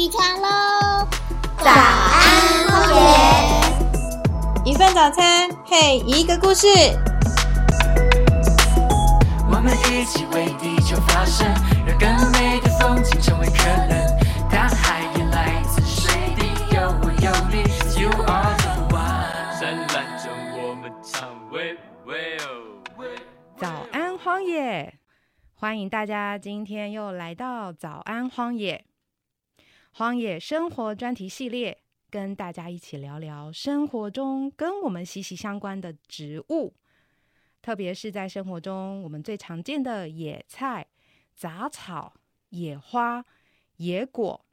起床喽！早安，荒野。一份早餐配一个故事。我们一起为地球发声，让更美的风景成为可能。大海也来自水滴，有我有你，You are the one。灿烂着我们唱喂喂哦。早安，荒野！欢迎大家今天又来到早安荒野。荒野生活专题系列，跟大家一起聊聊生活中跟我们息息相关的植物，特别是在生活中我们最常见的野菜、杂草、野花、野果。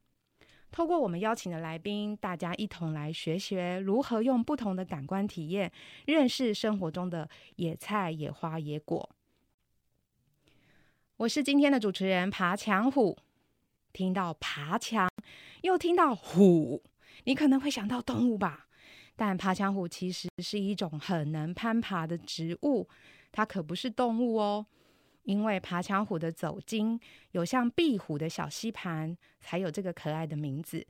透过我们邀请的来宾，大家一同来学学如何用不同的感官体验，认识生活中的野菜、野花、野果。我是今天的主持人爬墙虎。听到爬墙，又听到虎，你可能会想到动物吧？但爬墙虎其实是一种很能攀爬的植物，它可不是动物哦。因为爬墙虎的走茎有像壁虎的小吸盘，才有这个可爱的名字。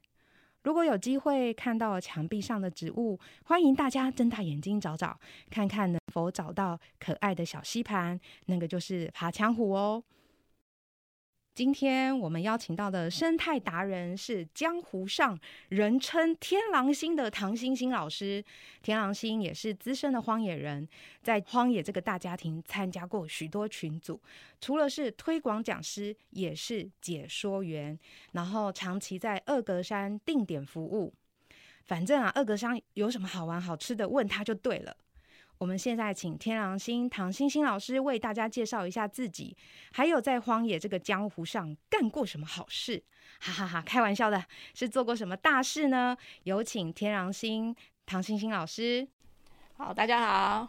如果有机会看到墙壁上的植物，欢迎大家睁大眼睛找找，看看能否找到可爱的小吸盘，那个就是爬墙虎哦。今天我们邀请到的生态达人是江湖上人称“天狼星”的唐星星老师。天狼星也是资深的荒野人，在荒野这个大家庭参加过许多群组，除了是推广讲师，也是解说员，然后长期在二格山定点服务。反正啊，二格山有什么好玩好吃的，问他就对了。我们现在请天狼星唐星星老师为大家介绍一下自己，还有在荒野这个江湖上干过什么好事。哈哈哈，开玩笑的，是做过什么大事呢？有请天狼星唐星星老师。好，大家好。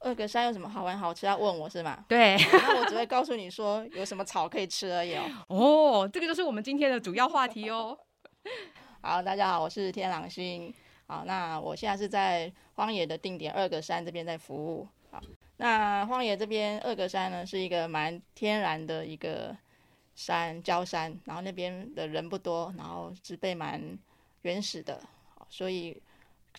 二格山有什么好玩好吃要问我是吗？对，那我只会告诉你说有什么草可以吃而已哦。哦，这个就是我们今天的主要话题哦。好，大家好，我是天狼星。好，那我现在是在荒野的定点二格山这边在服务。好，那荒野这边二格山呢，是一个蛮天然的一个山，焦山，然后那边的人不多，然后植被蛮原始的，所以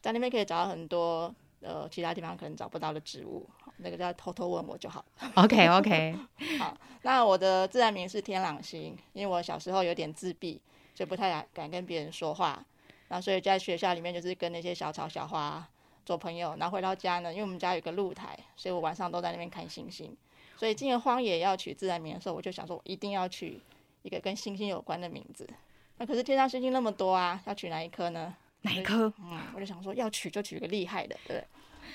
在那边可以找到很多呃其他地方可能找不到的植物。那个叫偷偷问我就好。OK OK。好，那我的自然名是天朗星，因为我小时候有点自闭，就不太敢跟别人说话。那所以在学校里面就是跟那些小草小花做朋友，然后回到家呢，因为我们家有个露台，所以我晚上都在那边看星星。所以进了荒野要取自然名的时候，我就想说，我一定要取一个跟星星有关的名字。那可是天上星星那么多啊，要取哪一颗呢？哪一颗？嗯，我就想说要取就取一个厉害的，对。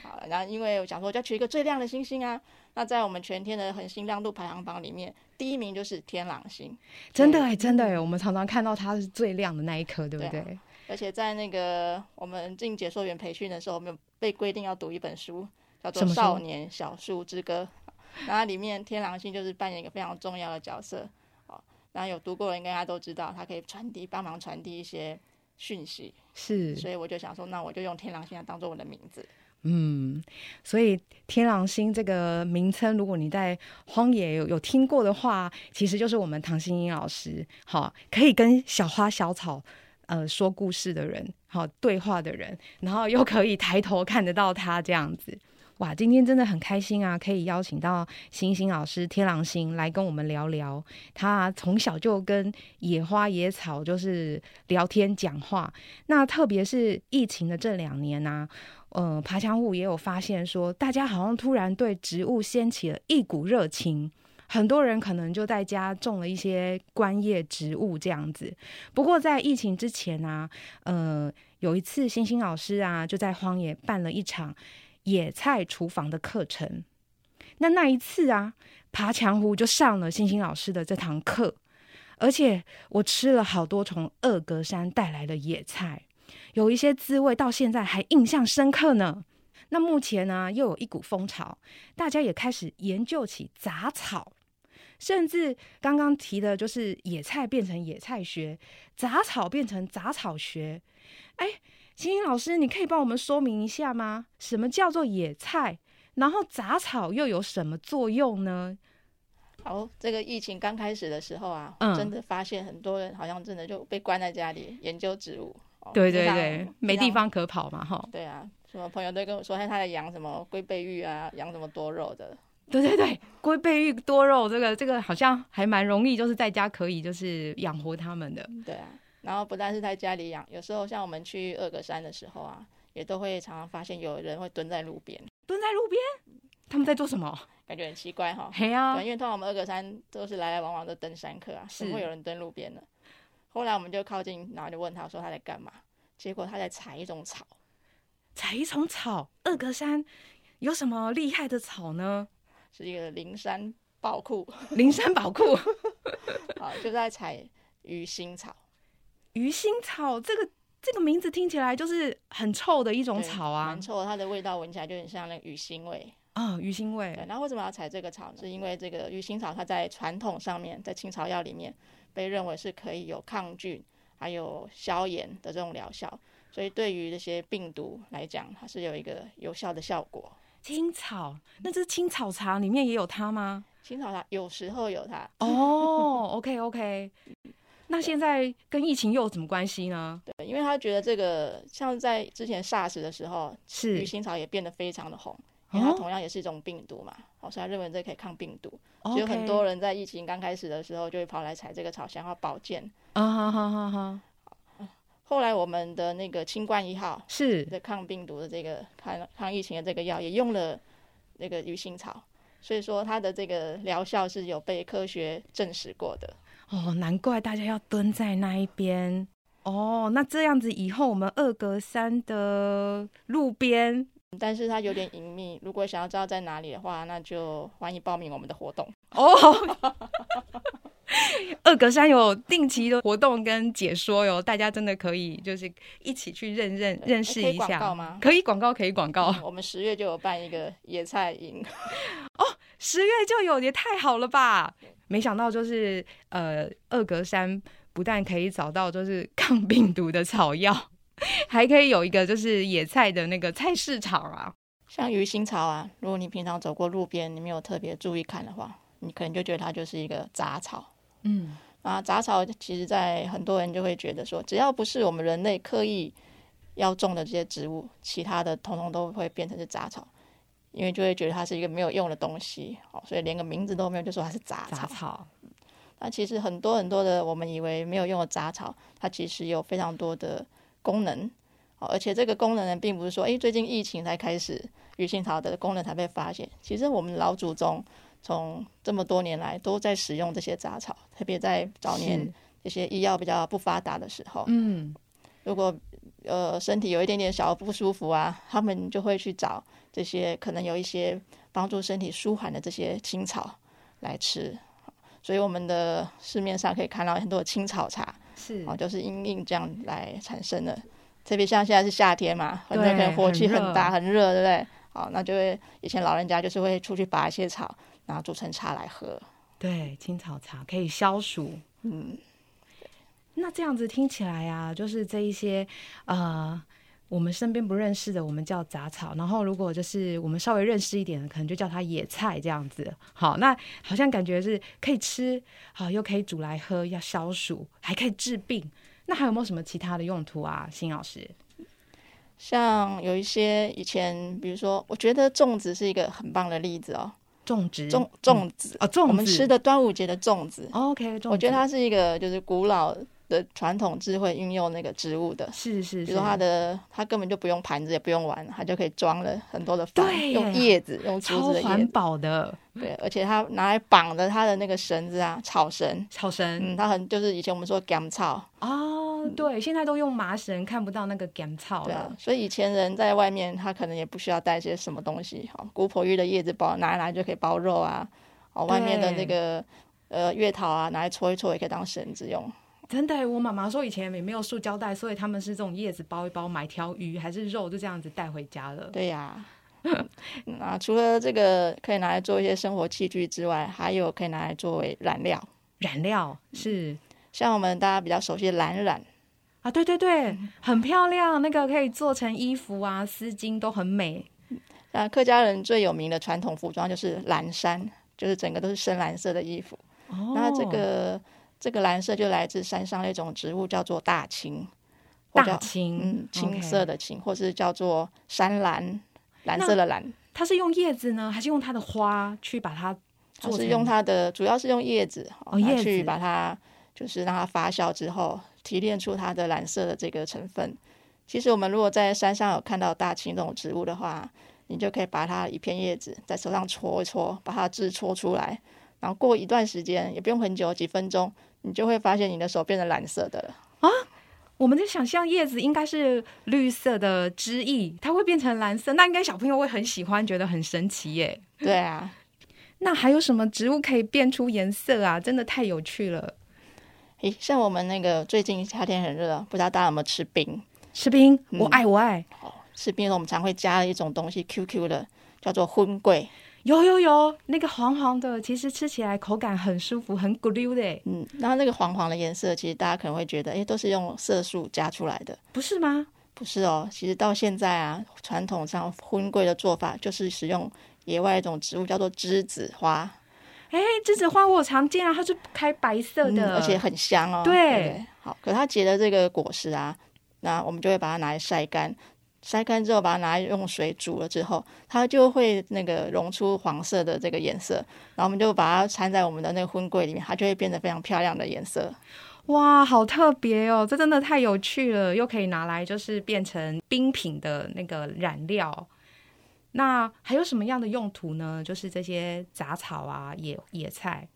好，然后因为我想说要取一个最亮的星星啊，那在我们全天的恒星亮度排行榜里面，第一名就是天狼星。真的哎，真的哎，我们常常看到它是最亮的那一颗，对不对？而且在那个我们进解说员培训的时候，我们被规定要读一本书，叫做《少年小树之歌》，然后里面天狼星就是扮演一个非常重要的角色。好，那有读过的人应该都知道，它可以传递、帮忙传递一些讯息。是，所以我就想说，那我就用天狼星来当做我的名字。嗯，所以天狼星这个名称，如果你在荒野有有听过的话，其实就是我们唐心英老师，好，可以跟小花小草。呃，说故事的人，好对话的人，然后又可以抬头看得到他这样子，哇！今天真的很开心啊，可以邀请到星星老师天狼星来跟我们聊聊。他从小就跟野花野草就是聊天讲话。那特别是疫情的这两年呢，呃，爬墙虎也有发现说，大家好像突然对植物掀起了一股热情。很多人可能就在家种了一些观叶植物这样子。不过在疫情之前呢，呃，有一次星星老师啊就在荒野办了一场野菜厨房的课程。那那一次啊，爬墙虎就上了星星老师的这堂课，而且我吃了好多从二格山带来的野菜，有一些滋味到现在还印象深刻呢。那目前呢，又有一股风潮，大家也开始研究起杂草。甚至刚刚提的，就是野菜变成野菜学，杂草变成杂草学。哎，星星老师，你可以帮我们说明一下吗？什么叫做野菜？然后杂草又有什么作用呢？好，这个疫情刚开始的时候啊，嗯真的发现很多人好像真的就被关在家里研究植物。哦对对对，没地。方可跑嘛，哈。对啊，什么朋友都跟我说，他，他在养什么龟背玉啊，养什么多肉的。对对对，龟背玉多肉，这个这个好像还蛮容易，就是在家可以就是养活它们的。对啊，然后不但是在家里养，有时候像我们去二格山的时候啊，也都会常常发现有人会蹲在路边，蹲在路边，他们在做什么？感觉很奇怪哈。嘿啊，，因为通常我们二格山都是来来往往的登山客啊，是怎么会有人蹲路边呢？后来我们就靠近，然后就问他说他在干嘛，结果他在采一种草，采一种草，二格山有什么厉害的草呢？是一个灵山宝库，灵山宝库，好，就在采鱼腥草。鱼腥草，这个这个名字听起来就是很臭的一种草啊蛮。臭，它的味道闻起来就很像那个鱼腥味。啊，鱼腥对味，，那为什么要采这个草？是因为这个鱼腥草它在传统上面，在清草药里面被认为是可以有抗菌还有消炎的这种疗效，所以对于这些病毒来讲，它是有一个有效的效果。青草，那这青草茶里面也有它吗？青草茶有时候有它，哦，OK OK，那现在跟疫情又有什么关系呢？对，因为他觉得这个像在之前 SARS 的时候，是。鱼腥草也变得非常的红，因为它哦同样也是一种病毒嘛，哦，所以他认为这可以抗病毒，所以很多人在疫情刚开始的时候就会跑来采这个草，想要保健。啊哈哈哈哈，后来我们的那个清冠一号是的抗病毒的这个抗抗疫情的这个药也用了那个鱼腥草，所以说它的这个疗效是有被科学证实过的。哦，难怪大家要蹲在那一边。哦，那这样子以后我们二格山的路边但是它有点隐秘，如果想要知道在哪里的话，那就欢迎报名我们的活动。哦，二格山有定期的活动跟解说哟，大家真的可以就是一起去认认认识可以广一下。告吗可以广告，可以广告。我们十月就有办一个野菜营，十月就有，也太好了吧！没想到就是呃，二格山不但可以找到就是抗病毒的草药，还可以有一个就是野菜的那个菜市场啊。像鱼腥草啊，如果你平常走过路边，你没有特别注意看的话，你可能就觉得它就是一个杂草。嗯，啊，杂草其实，在很多人就会觉得说，只要不是我们人类刻意要种的这些植物，其他的统统都会变成是杂草，因为就会觉得它是一个没有用的东西，哦，所以连个名字都没有，就说它是杂草。杂草。那其实很多很多的我们以为没有用的杂草，它其实有非常多的功能，哦，而且这个功能呢，并不是说，诶，最近疫情才开始鱼腥草的功能才被发现，其实我们老祖宗从这么多年来都在使用这些杂草，特别在早年是这些医药比较不发达的时候，嗯，如果呃身体有一点点小不舒服啊，他们就会去找这些可能有一些帮助身体舒缓的这些青草来吃。所以我们的市面上可以看到很多青草茶，是哦，就是因应这样来产生的。特别像现在是夏天嘛，很多人可能火气很很大，很热，对不对？好，那就会以前老人家就是会出去拔一些草，然后煮成茶来喝。对青草茶可以消暑。嗯，那这样子听起来啊，就是这一些呃，我们身边不认识的，我们叫杂草；然后如果就是我们稍微认识一点的，可能就叫它野菜这样子。好，那好像感觉是可以吃，好又可以煮来喝，要消暑，还可以治病。那还有没有什么其他的用途啊，辛老师？像有一些以前，比如说，我觉得粽子是一个很棒的例子哦。种植粽粽子，哦，粽子我们吃的端午节的粽子，OK，粽子我觉得它是一个就是古老的传统智慧运用那个植物的。是是是，比如说它的，它根本就不用盘子，也不用碗，它就可以装了很多的饭，对用叶子，用竹超环子的叶子，保的对，而且它拿来绑着它的那个绳子啊，草绳，草绳嗯，它很就是以前我们说干草，哦，对，现在都用麻绳，看不到那个干草对啊了，，所以以前人在外面，他可能也不需要带些什么东西，好，姑婆芋的叶子包拿来就可以包肉啊，哦，外面的那个呃月桃啊，拿来搓一搓也可以当绳子用，真的，我妈妈说以前也没有塑胶袋，所以他们是这种叶子包一包，买条鱼还是肉，就这样子带回家了。对呀、那 除了这个可以拿来做一些生活器具之外，还有可以拿来作为染料，染料是。像我们大家比较熟悉的蓝染，啊，对对对，嗯很漂亮，那个可以做成衣服啊、丝巾都很美。那客家人最有名的传统服装就是蓝衫，就是整个都是深蓝色的衣服。哦那这个这个蓝色就来自山上那种植物，叫做大青，大青，嗯青色的青，或是叫做山蓝，蓝色的蓝。它是用叶子呢，还是用它的花去把它做成？它是用它的，主要是用叶子哦叶子去把它就是让它发酵之后，提炼出它的蓝色的这个成分。其实我们如果在山上有看到大青这种植物的话，你就可以把它一片叶子在手上搓一搓，把它的汁搓出来，然后过一段时间，也不用很久，几分钟，你就会发现你的手变成蓝色的了啊。我们在想象叶子应该是绿色的汁液，它会变成蓝色，那应该小朋友会很喜欢，觉得很神奇耶。对啊，那还有什么植物可以变出颜色啊？真的太有趣了。诶，像我们那个最近夏天很热，不知道大家有没有吃冰？吃冰，嗯我爱我爱，吃冰的时候我们常会加一种东西，QQ 的，叫做荤桂。有有有，那个黄黄的，其实吃起来口感很舒服，很咕溜的耶，嗯，然后那个黄黄的颜色，其实大家可能会觉得，哎，都是用色素加出来的，不是吗？不是哦。其实到现在啊，传统上荤桂的做法就是使用野外一种植物叫做栀子花，哎，栀子花我常见啊，它是开白色嗯的，而且很香哦。对对，好，可它结的这个果实啊，那我们就会把它拿来晒干。晒干之后，把它拿来用水煮了之后，它就会那个溶出黄色的这个颜色，然后我们就把它掺在我们的那个婚柜里面，它就会变得非常漂亮的颜色。哇，好特别哦！这真的太有趣了，又可以拿来就是变成冰品的那个染料。那还有什么样的用途呢？就是这些杂草啊、野野菜。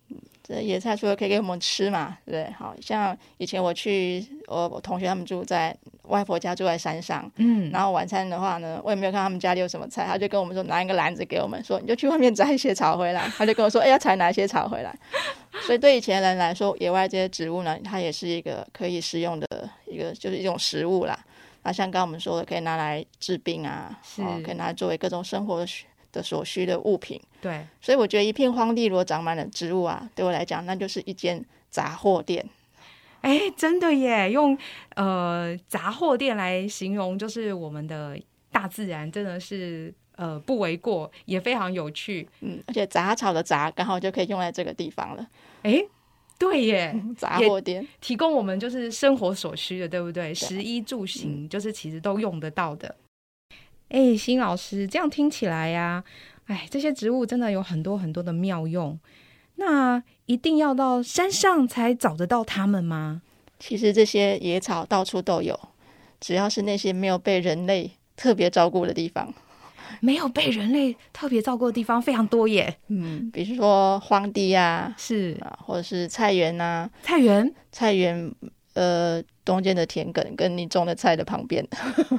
这野菜除了可以给我们吃嘛，对不对？好像以前我去我我同学他们住在外婆家住在山上，嗯，然后晚餐的话呢，我也没有看他们家里有什么菜，他就跟我们说拿一个篮子给我们说，你就去外面摘一些草回来。他就跟我说，哎，要采哪些草回来？所以对以前人来说，野外这些植物呢，它也是一个可以食用的一个，就是一种食物啦。那像刚刚我们说的，可以拿来治病啊，是哦，可以拿来作为各种生活的所需的物品。对，所以我觉得一片荒地如果长满了植物啊，对我来讲，那就是一间杂货店。哎，真的耶！用呃杂货店来形容，就是我们的大自然，真的是呃不为过，也非常有趣。嗯，而且杂草的杂刚好就可以用在这个地方了。哎，对耶，杂货店，提供我们就是生活所需的，对不对？食衣住行，嗯就是其实都用得到的。哎，新老师，这样听起来呀、哎，这些植物真的有很多很多的妙用。那一定要到山上才找得到它们吗？其实这些野草到处都有，只要是那些没有被人类特别照顾的地方，没有被人类特别照顾的地方非常多耶。嗯，比如说荒地啊，是啊，或者是菜园呐、菜园，菜园呃中间的田埂跟你种的菜的旁边，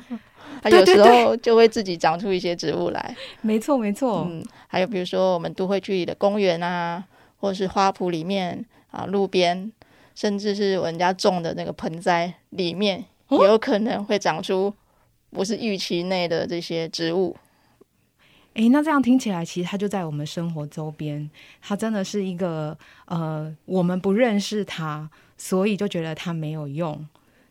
它有时候就会自己长出一些植物来。没错没错。嗯，还有比如说我们都会区里的公园啊，或者是花圃里面啊，路边，甚至是人家种的那个盆栽里面，哦也有可能会长出不是预期内的这些植物。诶，那这样听起来，其实它就在我们生活周边，它真的是一个呃，我们不认识它，所以就觉得它没有用。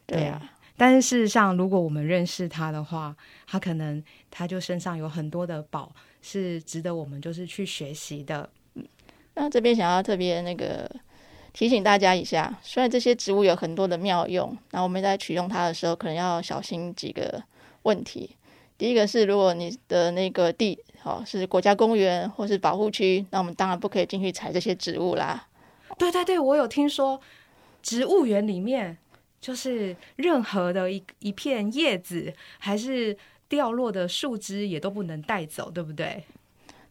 对啊，但是事实上，如果我们认识它的话，它可能它就身上有很多的宝，是值得我们就是去学习的。那这边想要特别那个提醒大家一下，虽然这些植物有很多的妙用，那我们在取用它的时候，可能要小心几个问题。第一个是，如果你的那个地哦是国家公园或是保护区，那我们当然不可以进去采这些植物啦。对对对，我有听说，植物园里面就是任何的一一片叶子，还是掉落的树枝，也都不能带走，对不对？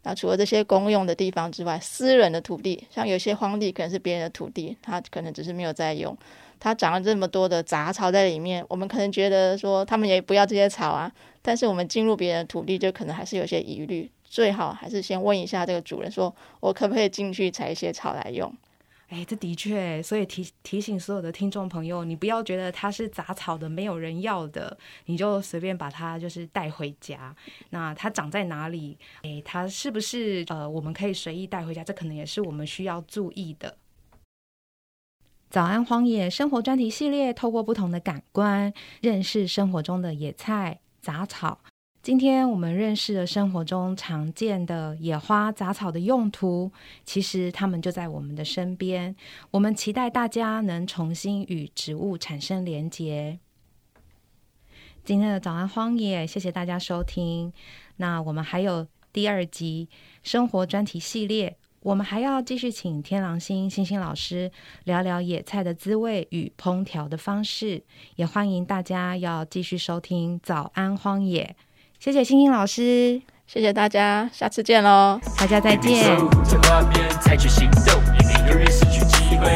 那除了这些公用的地方之外，私人的土地，像有些荒地可能是别人的土地，它可能只是没有在用，它长了这么多的杂草在里面，我们可能觉得说他们也不要这些草啊，但是我们进入别人的土地，就可能还是有些疑虑，最好还是先问一下这个主人，说我可不可以进去采一些草来用。哎，这的确，所以提提醒所有的听众朋友，你不要觉得它是杂草的，没有人要的，你就随便把它就是带回家。那它长在哪里？哎，它是不是呃，我们可以随意带回家？这可能也是我们需要注意的。早安荒野生活专题系列，透过不同的感官认识生活中的野菜、杂草，今天我们认识了生活中常见的野花杂草的用途，其实它们就在我们的身边。我们期待大家能重新与植物产生连结。今天的早安荒野，谢谢大家收听。那我们还有第二集生活专题系列，我们还要继续请天狼星星星老师聊聊野菜的滋味与烹调的方式，也欢迎大家要继续收听早安荒野。谢谢星星老师，谢谢大家，下次见喽。大家再见。在画面采取行动，也没有人失去机会。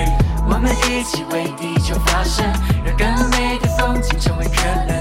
我们一起为地球发声，让更美的风景成为可能。